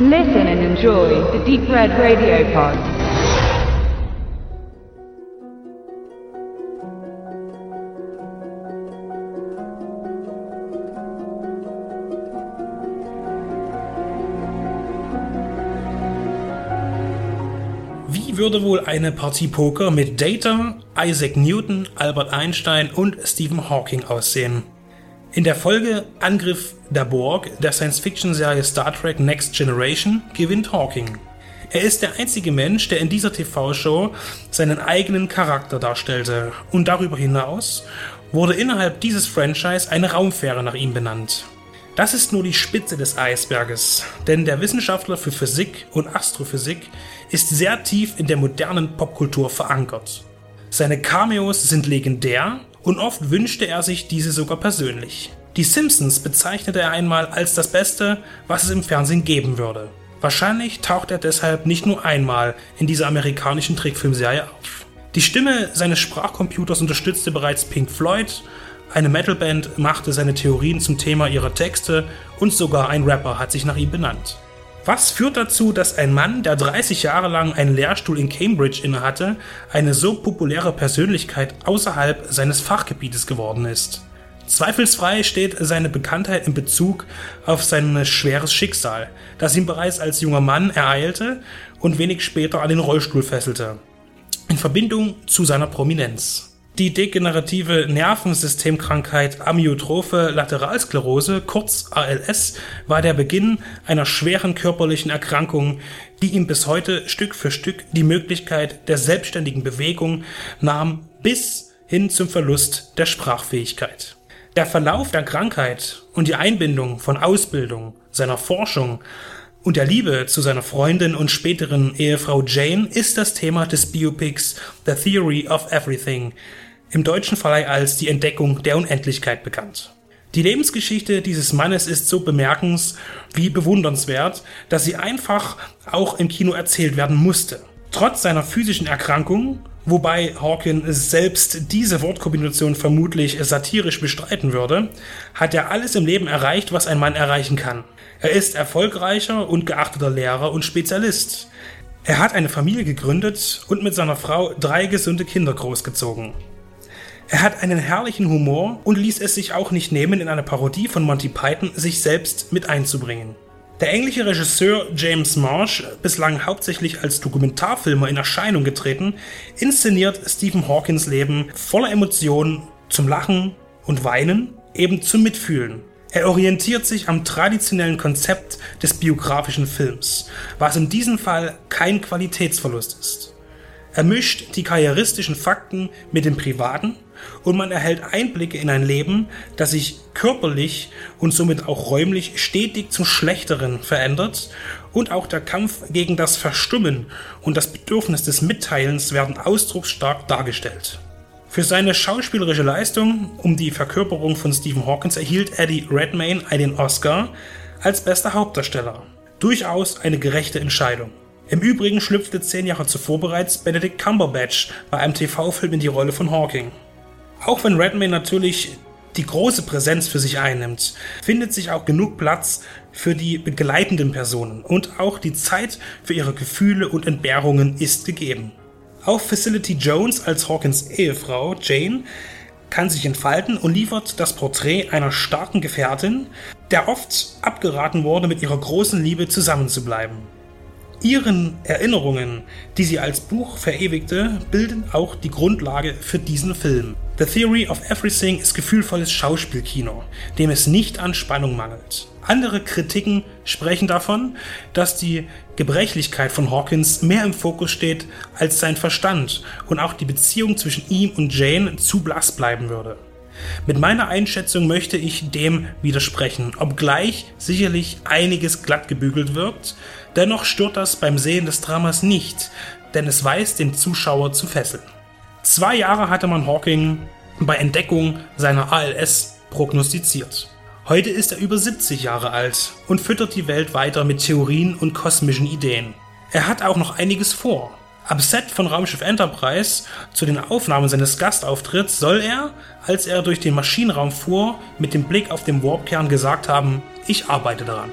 Listen and enjoy the Deep Red Radio Pod. Wie würde wohl eine Partie Poker mit Data, Isaac Newton, Albert Einstein und Stephen Hawking aussehen? In der Folge Angriff der Borg der Science-Fiction-Serie Star Trek Next Generation gewinnt Hawking. Er ist der einzige Mensch, der in dieser TV-Show seinen eigenen Charakter darstellte und darüber hinaus wurde innerhalb dieses Franchise eine Raumfähre nach ihm benannt. Das ist nur die Spitze des Eisberges, denn der Wissenschaftler für Physik und Astrophysik ist sehr tief in der modernen Popkultur verankert. Seine Cameos sind legendär und oft wünschte er sich diese sogar persönlich. Die Simpsons bezeichnete er einmal als das Beste, was es im Fernsehen geben würde. Wahrscheinlich taucht er deshalb nicht nur einmal in dieser amerikanischen Trickfilmserie auf. Die Stimme seines Sprachcomputers unterstützte bereits Pink Floyd, eine Metalband machte seine Theorien zum Thema ihrer Texte und sogar ein Rapper hat sich nach ihm benannt. Was führt dazu, dass ein Mann, der 30 Jahre lang einen Lehrstuhl in Cambridge innehatte, eine so populäre Persönlichkeit außerhalb seines Fachgebietes geworden ist? Zweifelsfrei steht seine Bekanntheit in Bezug auf sein schweres Schicksal, das ihn bereits als junger Mann ereilte und wenig später an den Rollstuhl fesselte, in Verbindung zu seiner Prominenz. Die degenerative Nervensystemkrankheit Amyotrophe Lateralsklerose, kurz ALS, war der Beginn einer schweren körperlichen Erkrankung, die ihm bis heute Stück für Stück die Möglichkeit der selbstständigen Bewegung nahm bis hin zum Verlust der Sprachfähigkeit. Der Verlauf der Krankheit und die Einbindung von Ausbildung, seiner Forschung und der Liebe zu seiner Freundin und späteren Ehefrau Jane ist das Thema des Biopics The Theory of Everything, im deutschen Verleih als Die Entdeckung der Unendlichkeit bekannt. Die Lebensgeschichte dieses Mannes ist so bemerkens wie bewundernswert, dass sie einfach auch im Kino erzählt werden musste. Trotz seiner physischen Erkrankung, wobei Hawkins selbst diese Wortkombination vermutlich satirisch bestreiten würde, hat er alles im Leben erreicht, was ein Mann erreichen kann. Er ist erfolgreicher und geachteter Lehrer und Spezialist. Er hat eine Familie gegründet und mit seiner Frau drei gesunde Kinder großgezogen. Er hat einen herrlichen Humor und ließ es sich auch nicht nehmen, in einer Parodie von Monty Python sich selbst mit einzubringen. Der englische Regisseur James Marsh, bislang hauptsächlich als Dokumentarfilmer in Erscheinung getreten, inszeniert Stephen Hawkins Leben voller Emotionen zum Lachen und Weinen, eben zum Mitfühlen. Er orientiert sich am traditionellen Konzept des biografischen Films, was in diesem Fall kein Qualitätsverlust ist. Er mischt die karrieristischen Fakten mit dem Privaten und man erhält Einblicke in ein Leben, das sich körperlich und somit auch räumlich stetig zum Schlechteren verändert und auch der Kampf gegen das Verstummen und das Bedürfnis des Mitteilens werden ausdrucksstark dargestellt. Für seine schauspielerische Leistung um die Verkörperung von Stephen Hawkins erhielt Eddie Redmayne einen Oscar als bester Hauptdarsteller. Durchaus eine gerechte Entscheidung. Im Übrigen schlüpfte zehn Jahre zuvor bereits Benedict Cumberbatch bei einem TV-Film in die Rolle von Hawking. Auch wenn Redmayne natürlich die große Präsenz für sich einnimmt, findet sich auch genug Platz für die begleitenden Personen und auch die Zeit für ihre Gefühle und Entbehrungen ist gegeben. Auch Facility Jones als Hawkins Ehefrau Jane kann sich entfalten und liefert das Porträt einer starken Gefährtin, der oft abgeraten wurde, mit ihrer großen Liebe zusammenzubleiben. Ihren Erinnerungen, die sie als Buch verewigte, bilden auch die Grundlage für diesen Film. The Theory of Everything ist gefühlvolles Schauspielkino, dem es nicht an Spannung mangelt. Andere Kritiken sprechen davon, dass die Gebrechlichkeit von Hawkins mehr im Fokus steht als sein Verstand und auch die Beziehung zwischen ihm und Jane zu blass bleiben würde. Mit meiner Einschätzung möchte ich dem widersprechen, obgleich sicherlich einiges glatt gebügelt wirkt, dennoch stört das beim Sehen des Dramas nicht, denn es weiß, den Zuschauer zu fesseln. Zwei Jahre hatte man Hawking bei Entdeckung seiner ALS prognostiziert. Heute ist er über 70 Jahre alt und füttert die Welt weiter mit Theorien und kosmischen Ideen. Er hat auch noch einiges vor. Am Set von Raumschiff Enterprise zu den Aufnahmen seines Gastauftritts soll er, als er durch den Maschinenraum fuhr, mit dem Blick auf den Warpkern gesagt haben, ich arbeite daran.